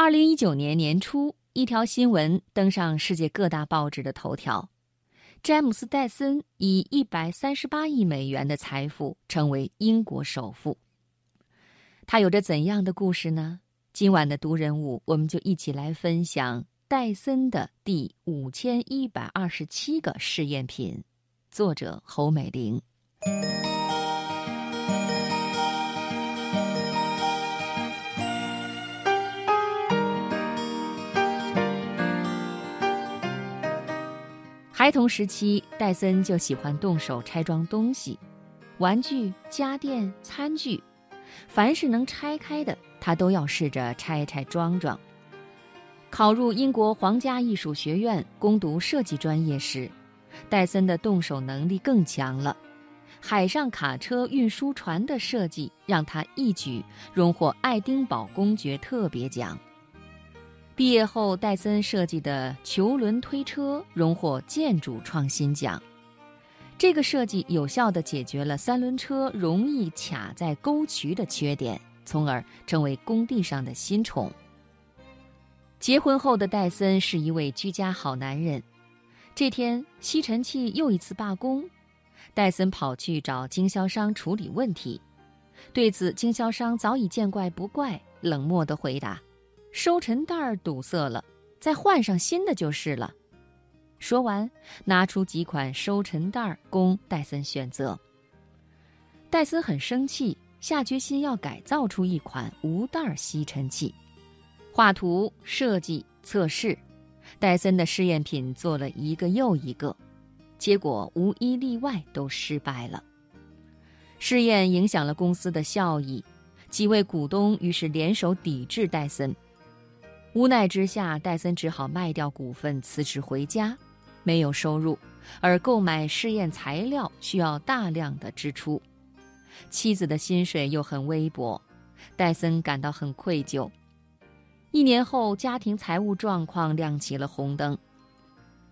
二零一九年年初，一条新闻登上世界各大报纸的头条：詹姆斯·戴森以一百三十八亿美元的财富成为英国首富。他有着怎样的故事呢？今晚的读人物，我们就一起来分享戴森的第五千一百二十七个试验品。作者侯美玲。孩童时期，戴森就喜欢动手拆装东西，玩具、家电、餐具，凡是能拆开的。他都要试着拆拆装装。考入英国皇家艺术学院攻读设计专业时，戴森的动手能力更强了。海上卡车、运输船的设计让他一举荣获爱丁堡公爵特别奖。毕业后，戴森设计的球轮推车荣获建筑创新奖。这个设计有效地解决了三轮车容易卡在沟渠的缺点。从而成为工地上的新宠。结婚后的戴森是一位居家好男人。这天，吸尘器又一次罢工，戴森跑去找经销商处理问题。对此，经销商早已见怪不怪，冷漠地回答：“收尘袋堵塞了，再换上新的就是了。”说完，拿出几款收尘袋供戴森选择。戴森很生气。下决心要改造出一款无袋吸尘器，画图、设计、测试，戴森的试验品做了一个又一个，结果无一例外都失败了。试验影响了公司的效益，几位股东于是联手抵制戴森。无奈之下，戴森只好卖掉股份，辞职回家，没有收入，而购买试验材料需要大量的支出。妻子的薪水又很微薄，戴森感到很愧疚。一年后，家庭财务状况亮起了红灯。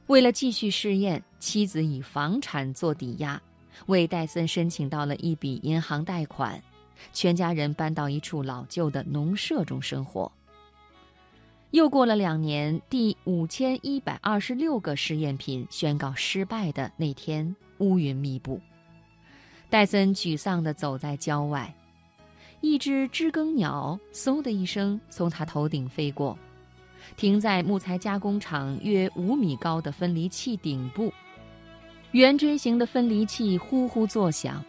为了继续试验，妻子以房产做抵押，为戴森申请到了一笔银行贷款。全家人搬到一处老旧的农舍中生活。又过了两年，第五千一百二十六个试验品宣告失败的那天，乌云密布。戴森沮丧地走在郊外，一只知更鸟嗖的一声从他头顶飞过，停在木材加工厂约五米高的分离器顶部。圆锥形的分离器呼呼作响，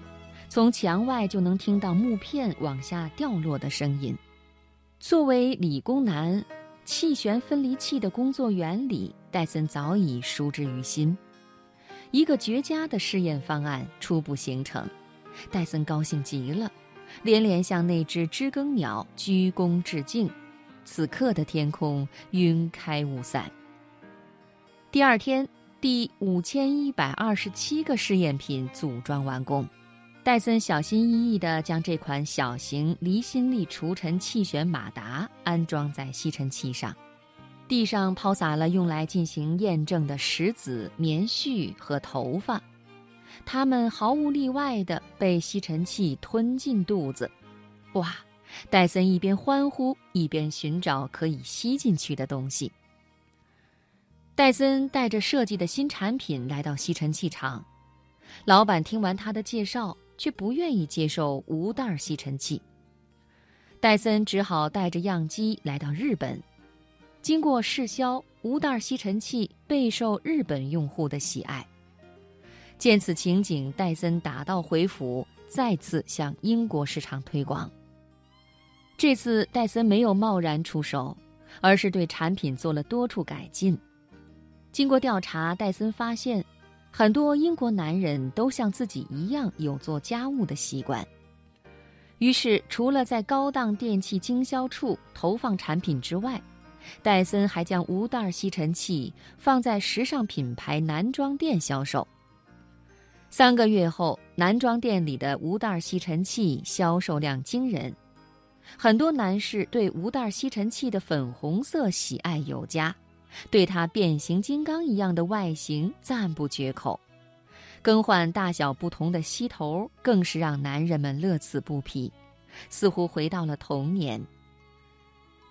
从墙外就能听到木片往下掉落的声音。作为理工男，气旋分离器的工作原理，戴森早已熟知于心。一个绝佳的试验方案初步形成，戴森高兴极了，连连向那只知更鸟鞠躬致敬。此刻的天空云开雾散。第二天，第五千一百二十七个试验品组装完工，戴森小心翼翼地将这款小型离心力除尘气旋马达安装在吸尘器上。地上抛洒了用来进行验证的石子、棉絮和头发，它们毫无例外地被吸尘器吞进肚子。哇！戴森一边欢呼，一边寻找可以吸进去的东西。戴森带着设计的新产品来到吸尘器厂，老板听完他的介绍，却不愿意接受无袋吸尘器。戴森只好带着样机来到日本。经过试销，无袋吸尘器备受日本用户的喜爱。见此情景，戴森打道回府，再次向英国市场推广。这次戴森没有贸然出手，而是对产品做了多处改进。经过调查，戴森发现，很多英国男人都像自己一样有做家务的习惯。于是，除了在高档电器经销处投放产品之外，戴森还将无袋吸尘器放在时尚品牌男装店销售。三个月后，男装店里的无袋吸尘器销售量惊人，很多男士对无袋吸尘器的粉红色喜爱有加，对它变形金刚一样的外形赞不绝口。更换大小不同的吸头，更是让男人们乐此不疲，似乎回到了童年。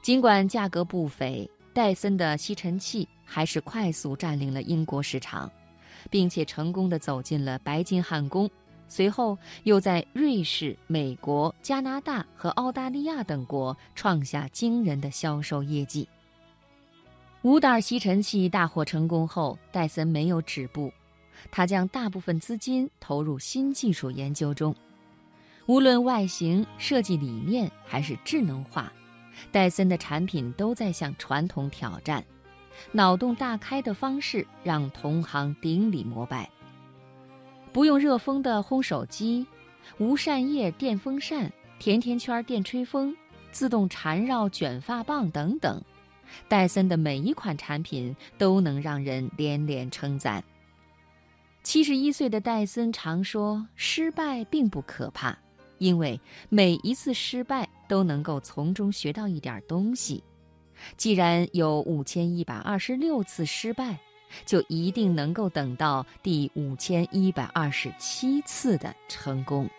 尽管价格不菲，戴森的吸尘器还是快速占领了英国市场，并且成功地走进了白金汉宫。随后，又在瑞士、美国、加拿大和澳大利亚等国创下惊人的销售业绩。五袋吸尘器大获成功后，戴森没有止步，他将大部分资金投入新技术研究中。无论外形、设计理念还是智能化，戴森的产品都在向传统挑战。脑洞大开的方式让同行顶礼膜拜。不用热风的烘手机，无扇叶电风扇，甜甜圈电吹风，自动缠绕卷发棒等等，戴森的每一款产品都能让人连连称赞。七十一岁的戴森常说：“失败并不可怕，因为每一次失败都能够从中学到一点东西。既然有五千一百二十六次失败。”就一定能够等到第五千一百二十七次的成功。